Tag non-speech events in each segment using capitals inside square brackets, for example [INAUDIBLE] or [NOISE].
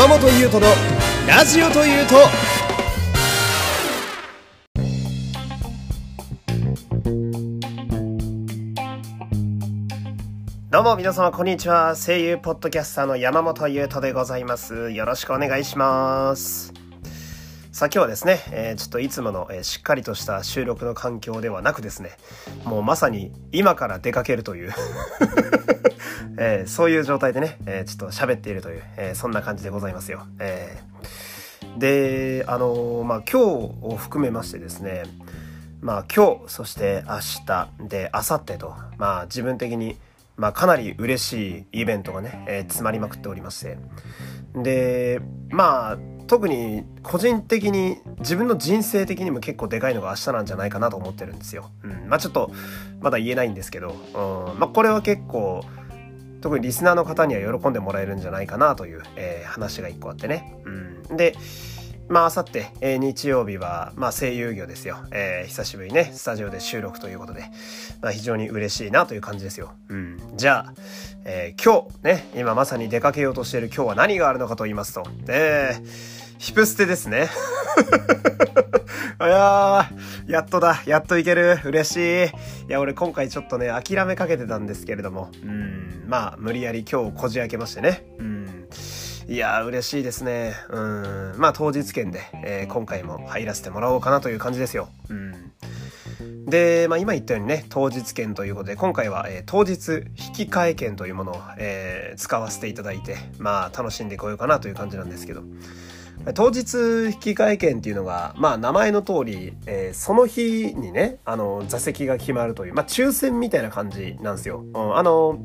山本優斗のラジオというと。どうも皆様こんにちは。声優ポッドキャスターの山本優斗でございます。よろしくお願いします。さあ今日はですね、えー、ちょっといつもの、えー、しっかりとした収録の環境ではなくですねもうまさに今から出かけるという [LAUGHS] えー、そういう状態でね、えちょっと喋っているという、えそんな感じでございますよ。えで、あのまあ今日を含めましてですね、まあ今日、そして明日で明後日と、まあ自分的に、まあかなり嬉しいイベントがね、え詰まりまくっておりまして。で、まあ特に個人的に自分の人生的にも結構でかいのが明日なんじゃないかなと思ってるんですよ。うん、まあちょっとまだ言えないんですけど、うん、まあこれは結構特にリスナーの方には喜んでもらえるんじゃないかなという、えー、話が一個あってね。うん、で、まあ、あさって、えー、日曜日は、まあ、声優業ですよ。えー、久しぶりね、スタジオで収録ということで、まあ、非常に嬉しいなという感じですよ。うん。じゃあ、えー、今日、ね、今まさに出かけようとしている今日は何があるのかと言いますと、えー、ヒプステですね。[LAUGHS] いやー、やっとだ。やっといける。嬉しい。いや、俺今回ちょっとね、諦めかけてたんですけれども、うん、まあ、無理やり今日こじ開けましてね。うん。いや、嬉しいですね。うん。まあ、当日券で、えー、今回も入らせてもらおうかなという感じですよ。うん。で、まあ、今言ったようにね、当日券ということで、今回は、えー、当日引換券というものを、えー、使わせていただいて、まあ、楽しんでこようかなという感じなんですけど、当日引換券っていうのが、まあ名前の通り、えー、その日にね、あの、座席が決まるという、まあ抽選みたいな感じなんですよ。うん、あの、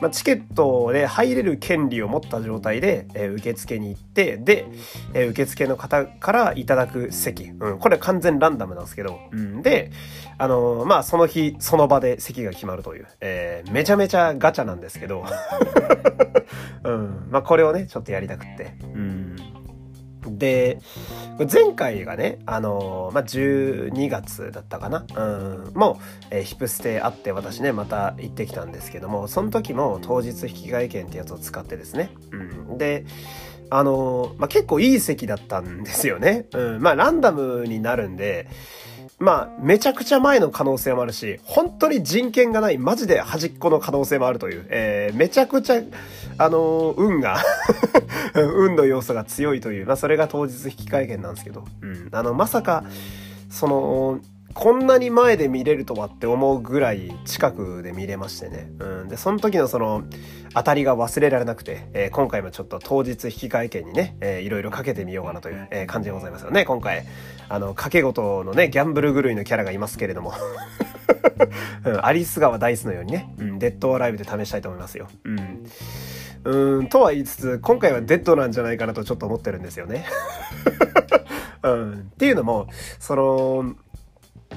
まあ、チケットで入れる権利を持った状態で、えー、受付に行って、で、えー、受付の方からいただく席。うん、これは完全ランダムなんですけど、うん、で、あのー、まあ、その日、その場で席が決まるという、えー、めちゃめちゃガチャなんですけど、[LAUGHS] うん、まあ、これをね、ちょっとやりたくって、うん。で、前回がね、あのー、まあ、12月だったかなうん、もう、えー、ヒプステあって私ね、また行ってきたんですけども、その時も当日引き換え券ってやつを使ってですね。うん。で、あのー、まあ、結構いい席だったんですよね。うん。まあ、ランダムになるんで、まあ、めちゃくちゃ前の可能性もあるし、本当に人権がない、マジで端っこの可能性もあるという、えー、めちゃくちゃ、あのー、運が [LAUGHS] 運の要素が強いという、まあ、それが当日引き換え券なんですけど、うん。あの、まさか、その、こんなに前で見れるとはって思うぐらい近くで見れましてね。うん。で、その時のその、当たりが忘れられなくて、えー、今回もちょっと当日引き換え券にね、えー、いろいろかけてみようかなという、えー、感じでございますよね。今回、あの、掛け事のね、ギャンブル狂いのキャラがいますけれども。[LAUGHS] うん、アリス川ダイスのようにね、うん、デッドアライブで試したいと思いますよ。うん。うん、とは言いつつ、今回はデッドなんじゃないかなとちょっと思ってるんですよね。[LAUGHS] うん、っていうのも、その、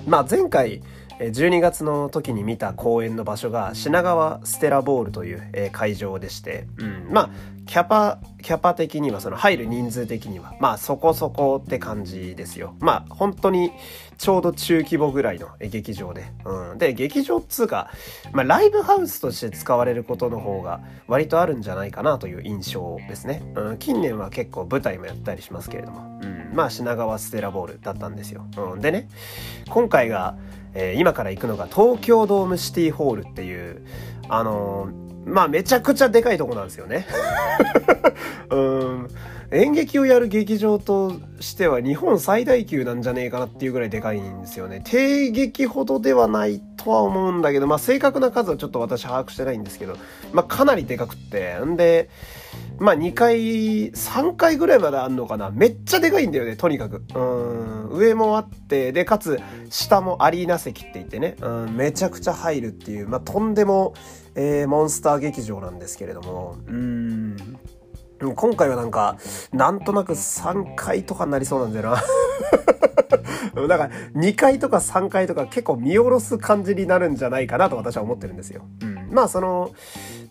まあ前回、12月の時に見た公演の場所が品川ステラボールという、会場でして、うん、まあキャパキャパ的にはその入る人数的には。まあそこそこって感じですよ。まあ本当にちょうど中規模ぐらいの劇場で、うん、で劇場っつうか、まあ、ライブハウスとして使われることの方が割とあるんじゃないかなという印象ですね、うん、近年は結構舞台もやったりしますけれども、うん、まあ品川ステラボールだったんですよ、うん、でね今回がえー、今から行くのが東京ドームシティホールっていう、あのー、まあめちゃくちゃでかいとこなんですよね。[LAUGHS] うん。演劇をやる劇場としては日本最大級なんじゃねえかなっていうぐらいでかいんですよね。低劇ほどではないとは思うんだけど、まあ正確な数はちょっと私把握してないんですけど、まあかなりでかくって。んで、まあ2階、3階ぐらいまであんのかなめっちゃでかいんだよね、とにかく。うん、上もあって、で、かつ、下もアリーナ席って言ってね、うん、めちゃくちゃ入るっていう、まあとんでも、えー、モンスター劇場なんですけれども、うん、今回はなんか、なんとなく3階とかになりそうなんだよな。[LAUGHS] だから、2階とか3階とか結構見下ろす感じになるんじゃないかなと私は思ってるんですよ。うん。まあ、その、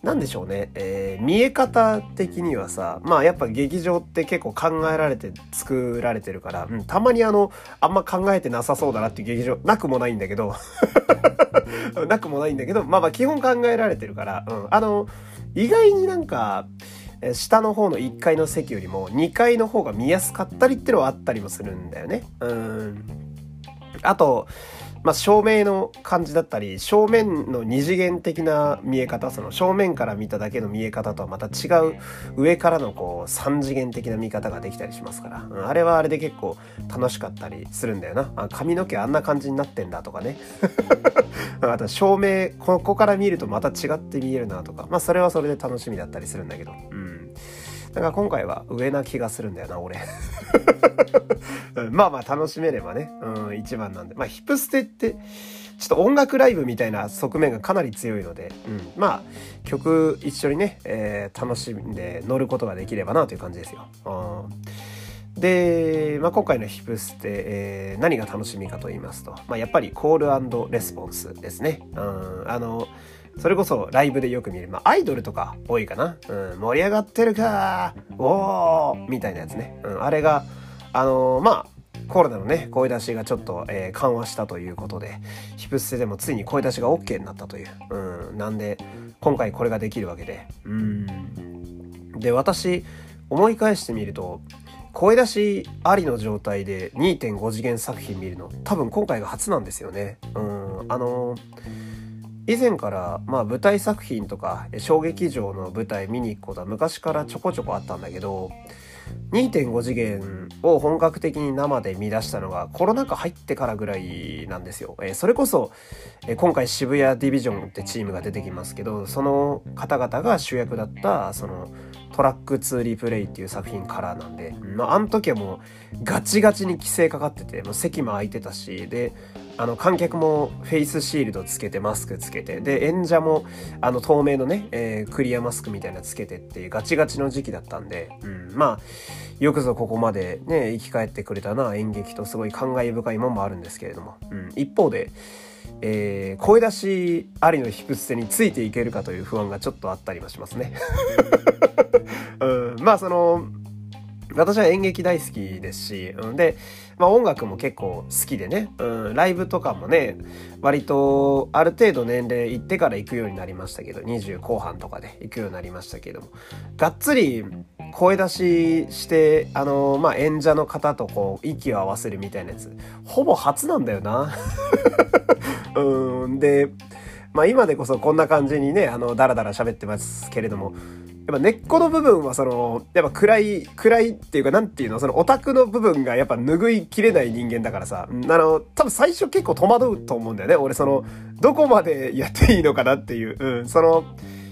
なんでしょうね。えー、見え方的にはさ、まあやっぱ劇場って結構考えられて作られてるから、うん、たまにあの、あんま考えてなさそうだなっていう劇場、なくもないんだけど、[LAUGHS] なくもないんだけど、まあまあ基本考えられてるから、うん。あの、意外になんか、え下の方の1階の席よりも2階の方が見やすかったりってのはあったりもするんだよね。うん。あと、まあ、照明の感じだったり正面の二次元的な見え方その正面から見ただけの見え方とはまた違う上からのこう三次元的な見方ができたりしますから、うん、あれはあれで結構楽しかったりするんだよな。あ髪の毛あんな感じになってんだとかね。[LAUGHS] あと照明ここから見るとまた違って見えるなとか。まあそれはそれで楽しみだったりするんだけど。うん。だか今回は上な気がするんだよな俺 [LAUGHS] まあまあ楽しめればね、うん、一番なんで。まあヒップステって、ちょっと音楽ライブみたいな側面がかなり強いので、うん、まあ曲一緒にね、えー、楽しんで乗ることができればなという感じですよ。うん、で、まあ、今回のヒプステ、えー、何が楽しみかと言いますと、まあ、やっぱりコールレスポンスですね。うん、あの、それこそライブでよく見る、まあ、アイドルとか多いかな。うん、盛り上がってるかおーみたいなやつね。うん、あれが、あのー、まあ、コロナのね、声出しがちょっと、えー、緩和したということで、ヒプステでもついに声出しが OK になったという。うん、なんで、今回これができるわけで。うん。で、私、思い返してみると、声出しありの状態で2.5次元作品見るの、多分今回が初なんですよね。うん、あのー以前から、まあ、舞台作品とか小劇場の舞台見に行くことは昔からちょこちょこあったんだけど2.5次元を本格的に生で見出したのがコロナ禍入ってからぐらいなんですよ。えー、それこそ、えー、今回渋谷ディビジョンってチームが出てきますけど、その方々が主役だったそのトラック2リプレイっていう作品からなんで、まあ、あの時はもうガチガチに規制かかってて、もう席も空いてたし、で、あの観客もフェイスシールドつけてマスクつけてで演者もあの透明のね、えー、クリアマスクみたいなつけてっていうガチガチの時期だったんで、うん、まあよくぞここまでね生き返ってくれたな演劇とすごい感慨深いもんもあるんですけれども、うん、一方でえー、声出しありのヒプステについていけるかという不安がちょっとあったりもしますね。[LAUGHS] うん、まあその私は演劇大好きですし、うん、で、まあ音楽も結構好きでね、うん、ライブとかもね、割とある程度年齢いってから行くようになりましたけど、20後半とかで行くようになりましたけども、がっつり声出しして、あのまあ演者の方とこう息を合わせるみたいなやつ、ほぼ初なんだよな。[LAUGHS] うん、で、まあ今でこそこんな感じにね、あの、だらだら喋ってますけれども、やっぱ根っこの部分はその、やっぱ暗い、暗いっていうかなんていうの、そのオタクの部分がやっぱ拭いきれない人間だからさ、あの、多分最初結構戸惑うと思うんだよね。俺。その、どこまでやっていいのかなっていう、うん、その、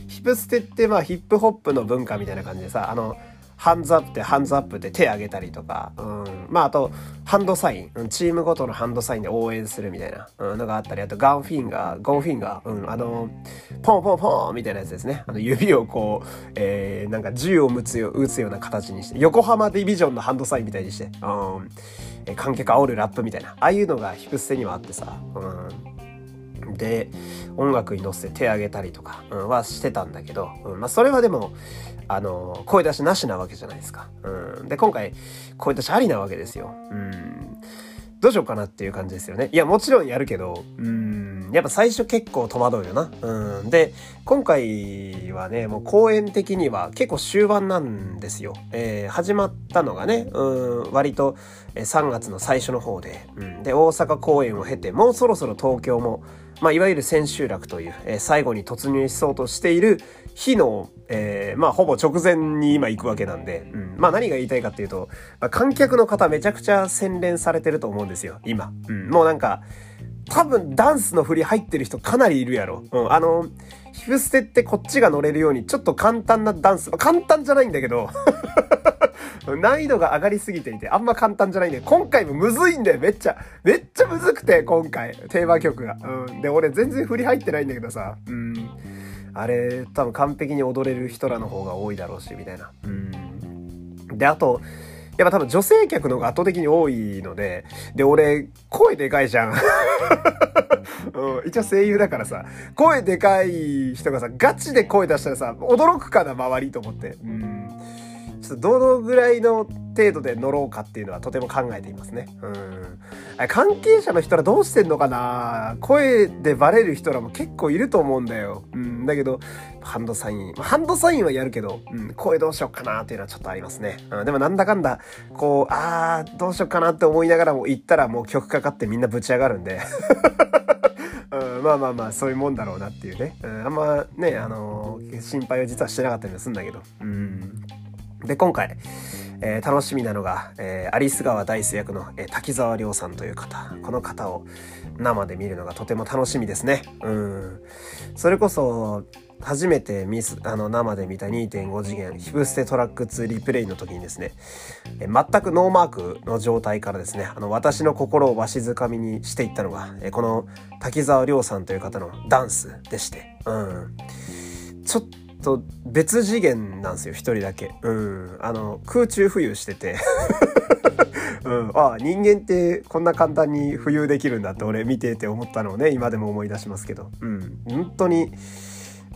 ヒップステってまあヒップホップの文化みたいな感じでさ、あの、ハンズアップでハンズアップで手挙げたりとか、うん、まああと、ハンドサイン、チームごとのハンドサインで応援するみたいな、うん、のがあったり、あとガンフィンガー、ゴンフィンガー、うん、あの、ポンポンポンみたいなやつですね。あの指をこう、えー、なんか銃を撃つよ撃つような形にして、横浜ディビジョンのハンドサインみたいにして、うん、え観客煽るラップみたいな、ああいうのがヒプステにはあってさ、うん、で、音楽に乗せて手挙げたりとか、はしてたんだけど、うん、まあそれはでも、あの、声出しなしなわけじゃないですか。うん。で、今回、声出しありなわけですよ。うん。どうしようかなっていう感じですよね。いや、もちろんやるけど、うん、やっぱ最初結構戸惑うよな。うん。で、今回はね、もう公演的には結構終盤なんですよ。えー、始まったのがね、うん、割と3月の最初の方で、うん。で、大阪公演を経て、もうそろそろ東京も、まあ、いわゆる千秋楽という、えー、最後に突入しそうとしている日の、えー、まあ、ほぼ直前に今行くわけなんで、うん、まあ、何が言いたいかっていうと、まあ、観客の方めちゃくちゃ洗練されてると思うんですよ、今。うん、もうなんか、多分ダンスの振り入ってる人かなりいるやろ。うん、あの、ヒフステってこっちが乗れるようにちょっと簡単なダンス、まあ、簡単じゃないんだけど [LAUGHS] 難易度が上がりすぎていて、あんま簡単じゃないんで、今回もむずいんだよ、めっちゃ。めっちゃむずくて、今回。テーマ曲が。うん。で、俺全然振り入ってないんだけどさ。うん。あれ、多分完璧に踊れる人らの方が多いだろうし、みたいな。うん。で、あと、やっぱ多分女性客の方が圧倒的に多いので、で、俺、声でかいじゃん。[LAUGHS] うん、一応声優だからさ、声でかい人がさ、ガチで声出したらさ、驚くかな、周りと思って。うん。ちょっとどのぐらいの程度で乗ろうかっていうのはとても考えていますね。うん。関係者の人らどうしてんのかな？声でバレる人らも結構いると思うんだよ。うん。だけど、ハンドサイン。ハンドサインはやるけど、うん、声どうしようかなっていうのはちょっとありますね。うん、でもなんだかんだ、こう、あー、どうしようかなって思いながらも行ったらもう曲かかってみんなぶち上がるんで。[LAUGHS] うん、まあまあまあ、そういうもんだろうなっていうね。うん、あんまね、あのー、心配は実はしてなかったりもするんだけど。うん。で、今回、えー、楽しみなのが、えー、アリス川ダイス役の、えー、滝沢亮さんという方。この方を生で見るのがとても楽しみですね。うん。それこそ、初めてミス、あの、生で見た2.5次元、ヒプステトラック2リプレイの時にですね、え全くノーマークの状態からですね、あの、私の心をわしづかみにしていったのが、えこの滝沢亮さんという方のダンスでして、うん。ちょっと別次元なんですよ、一人だけ。うん。あの、空中浮遊してて。うん、ああ人間ってこんな簡単に浮遊できるんだって俺見てて思ったのをね今でも思い出しますけど、うん、本当に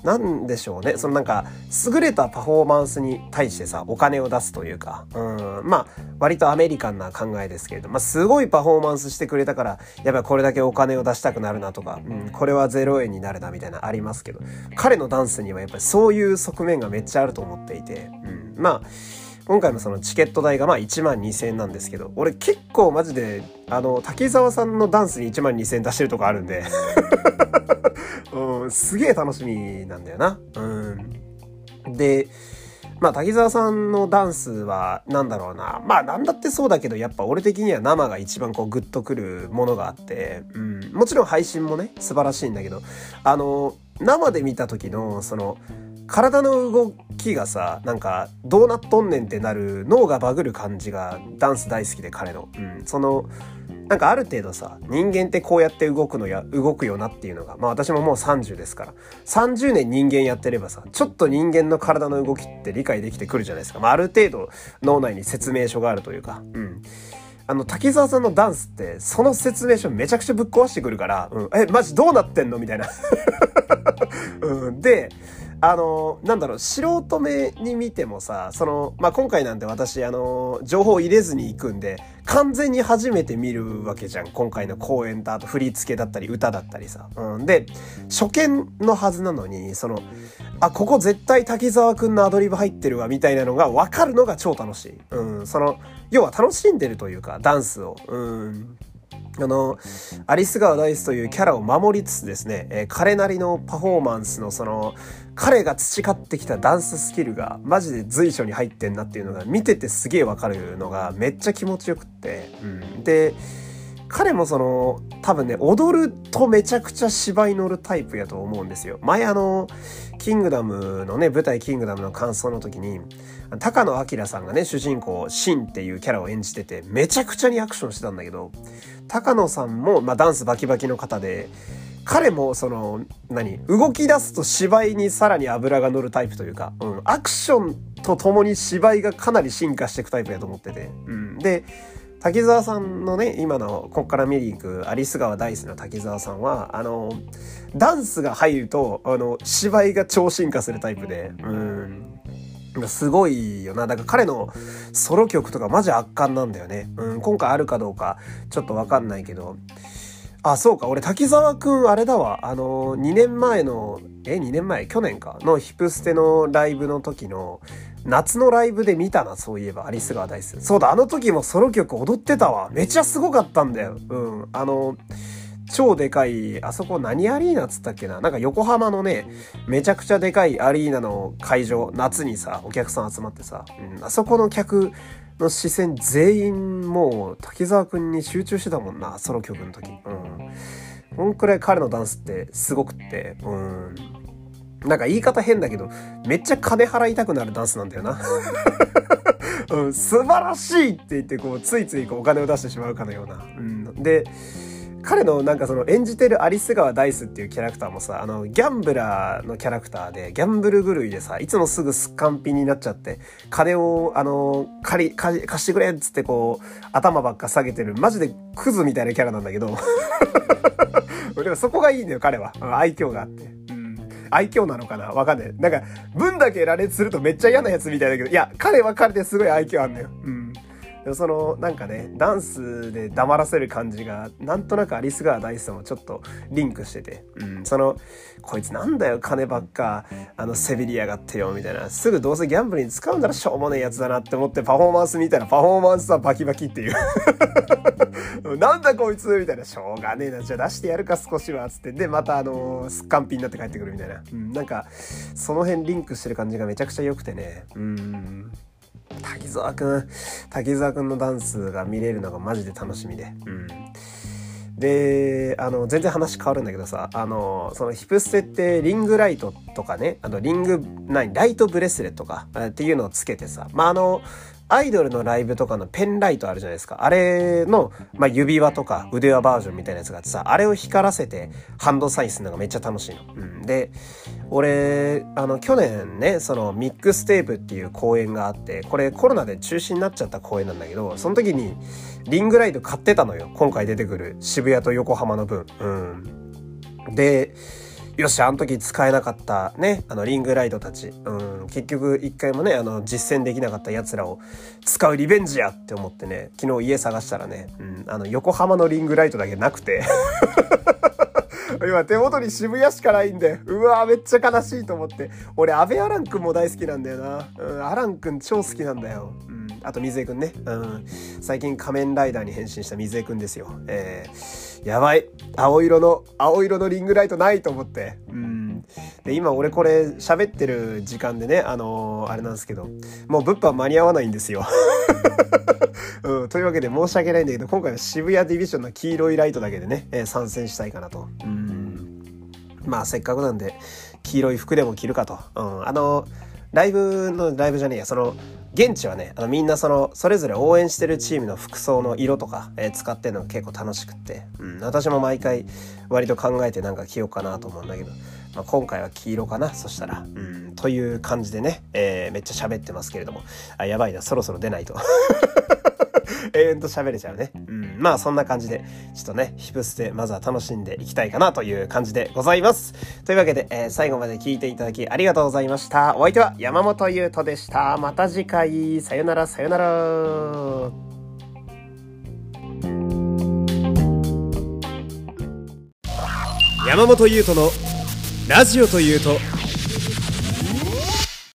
なんでしょうね。そのなんか、優れたパフォーマンスに対してさ、お金を出すというか、うん、まあ、割とアメリカンな考えですけれど、まあ、すごいパフォーマンスしてくれたから、やっぱこれだけお金を出したくなるなとか、うん、これは0円になるなみたいなありますけど、彼のダンスにはやっぱりそういう側面がめっちゃあると思っていて、うん、まあ、今回もそのチケット代がまあ1万2000円なんですけど、俺結構マジで、あの、滝沢さんのダンスに1万2000円出してるとこあるんで [LAUGHS] うん、すげえ楽しみなんだよな。うん。で、まあ、滝沢さんのダンスは、なんだろうな。まあ、なんだってそうだけど、やっぱ俺的には生が一番こう、グッとくるものがあって、うん。もちろん配信もね、素晴らしいんだけど、あの、生で見た時の、その、体の動きがさ、なんか、どうなっとんねんってなる、脳がバグる感じが、ダンス大好きで彼の。うん。その、なんかある程度さ、人間ってこうやって動くのや、動くよなっていうのが、まあ私ももう30ですから、30年人間やってればさ、ちょっと人間の体の動きって理解できてくるじゃないですか。まあある程度脳内に説明書があるというか、うん。あの、滝沢さんのダンスって、その説明書めちゃくちゃぶっ壊してくるから、うん、え、マジどうなってんの？みたいな。[LAUGHS] うん、で、あの、なんだろう、素人目に見てもさ、その、まあ、今回なんて私、あの、情報入れずに行くんで、完全に初めて見るわけじゃん。今回の公演と、あと振り付けだったり、歌だったりさ。うん。で、初見のはずなのに、その、あ、ここ絶対滝沢くんのアドリブ入ってるわ、みたいなのが分かるのが超楽しい。うん。その、要は楽しんでるというか、ダンスを。うん。あの、アリス川ダイスというキャラを守りつつですね、えー、彼なりのパフォーマンスのその、彼が培ってきたダンススキルがマジで随所に入ってんなっていうのが見ててすげえわかるのがめっちゃ気持ちよくって、うん。で、彼もその、多分ね、踊るとめちゃくちゃ芝居乗るタイプやと思うんですよ。前あの、キングダムのね、舞台キングダムの感想の時に、高野明さんがね、主人公、シンっていうキャラを演じてて、めちゃくちゃリアクションしてたんだけど、高野さんも、まあ、ダンスバキバキの方で、彼もその、何動き出すと芝居にさらに油が乗るタイプというか、うん、アクションと共に芝居がかなり進化していくタイプやと思ってて、うん。で、滝沢さんのね、今の、こっから見に行く、アリス川ダイスの滝沢さんは、あの、ダンスが入ると、あの、芝居が超進化するタイプで、うん。すごいよな。だから彼のソロ曲とかマジ圧巻なんだよね。うん、今回あるかどうかちょっとわかんないけど。あ、そうか。俺、滝沢くん、あれだわ。あの、2年前の、え、2年前？去年かのヒプステのライブの時の、夏のライブで見たな、そういえば、アリス川ダイス。そうだ、あの時もソロ曲踊ってたわ。めちゃすごかったんだよ。うん。あの、超でかい、あそこ何アリーナっつったっけな？なんか横浜のね、めちゃくちゃでかいアリーナの会場、夏にさ、お客さん集まってさ、うん、あそこの客の視線全員もう滝沢くんに集中してたもんな、ソロ曲の時。うん。こんくらい彼のダンスってすごくって、うん。なんか言い方変だけど、めっちゃ金払いたくなるダンスなんだよな。[LAUGHS] うん、素晴らしいって言って、こう、ついついこうお金を出してしまうかのような。うん、で、彼のなんかその演じてるアリス川ダイスっていうキャラクターもさ、あの、ギャンブラーのキャラクターで、ギャンブル狂いでさ、いつもすぐスッカンピになっちゃって、金を、あの、借り、貸してくれっつってこう、頭ばっか下げてる、マジでクズみたいなキャラなんだけど、[LAUGHS] でもそこがいいんだよ、彼は。愛嬌があって。うん。愛嬌なのかな？わかんない。なんか、分だけ羅列するとめっちゃ嫌なやつみたいだけど、いや、彼は彼ですごい愛嬌あんだよ。うん。でもそのなんかねダンスで黙らせる感じがなんとなくアリス川大スもちょっとリンクしてて、うん、そのこいつなんだよ金ばっかあのせびりやがってよみたいな。すぐどうせギャンブルに使うならしょうもねえやつだなって思ってパフォーマンス見たらパフォーマンスはバキバキっていう。[LAUGHS] なんだこいつみたいなしょうがねえな。じゃあ出してやるか少しはつって。でまたあのすっかんぴになって帰ってくるみたいな、うん、なんかその辺リンクしてる感じがめちゃくちゃ良くてね。うん。滝沢くん滝沢くんのダンスが見れるのがマジで楽しみで。うん。であの全然話変わるんだけどさあのそのヒプステってリングライトとかねあのリング何ライトブレスレットかっていうのをつけてさまああのアイドルのライブとかのペンライトあるじゃないですか。あれの、まあ、指輪とか腕輪バージョンみたいなやつがあってさ、あれを光らせてハンドサインするのがめっちゃ楽しいの。うん、で、俺、あの、去年ね、そのミックステープっていう公演があって、これコロナで中止になっちゃった公演なんだけど、その時にリングライト買ってたのよ。今回出てくる渋谷と横浜の分。うん。で、よし、あの時使えなかったね、あのリングライトたち。うん、結局一回もね、あの実践できなかった奴らを使うリベンジやって思ってね、昨日家探したらね、うん、あの横浜のリングライトだけなくて。[LAUGHS] 今手元に渋谷しかないんで、うわめっちゃ悲しいと思って。俺、安倍アランくんも大好きなんだよな。うん、アランくん超好きなんだよ。うん、あと水江くんね。うん、最近仮面ライダーに変身した水江くんですよ。えーやばい。青色の青色のリングライトないと思って。うん。で今俺これ喋ってる時間でねあのー、あれなんですけどもう物販間に合わないんですよ。[LAUGHS] うん、というわけで申し訳ないんだけど今回は渋谷ディビジョンの黄色いライトだけでね、えー、参戦したいかなと。うん。まあせっかくなんで黄色い服でも着るかと、うん、あのライブのライブじゃねえやその現地はね、あのみんなその、それぞれ応援してるチームの服装の色とか、えー、使ってるのが結構楽しくって、うん、私も毎回割と考えてなんか着ようかなと思うんだけど、まあ、今回は黄色かな、そしたら、うん、という感じでね、えー、めっちゃ喋ってますけれども、あ、やばいな、そろそろ出ないと。[LAUGHS] 永遠と喋れちゃうね。うん。まあそんな感じで、ちょっとね、ヒプスでまずは楽しんでいきたいかなという感じでございます。というわけで、えー、最後まで聞いていただきありがとうございました。お相手は山本優斗でした。また次回、さよならさよなら。山本優斗のラジオというと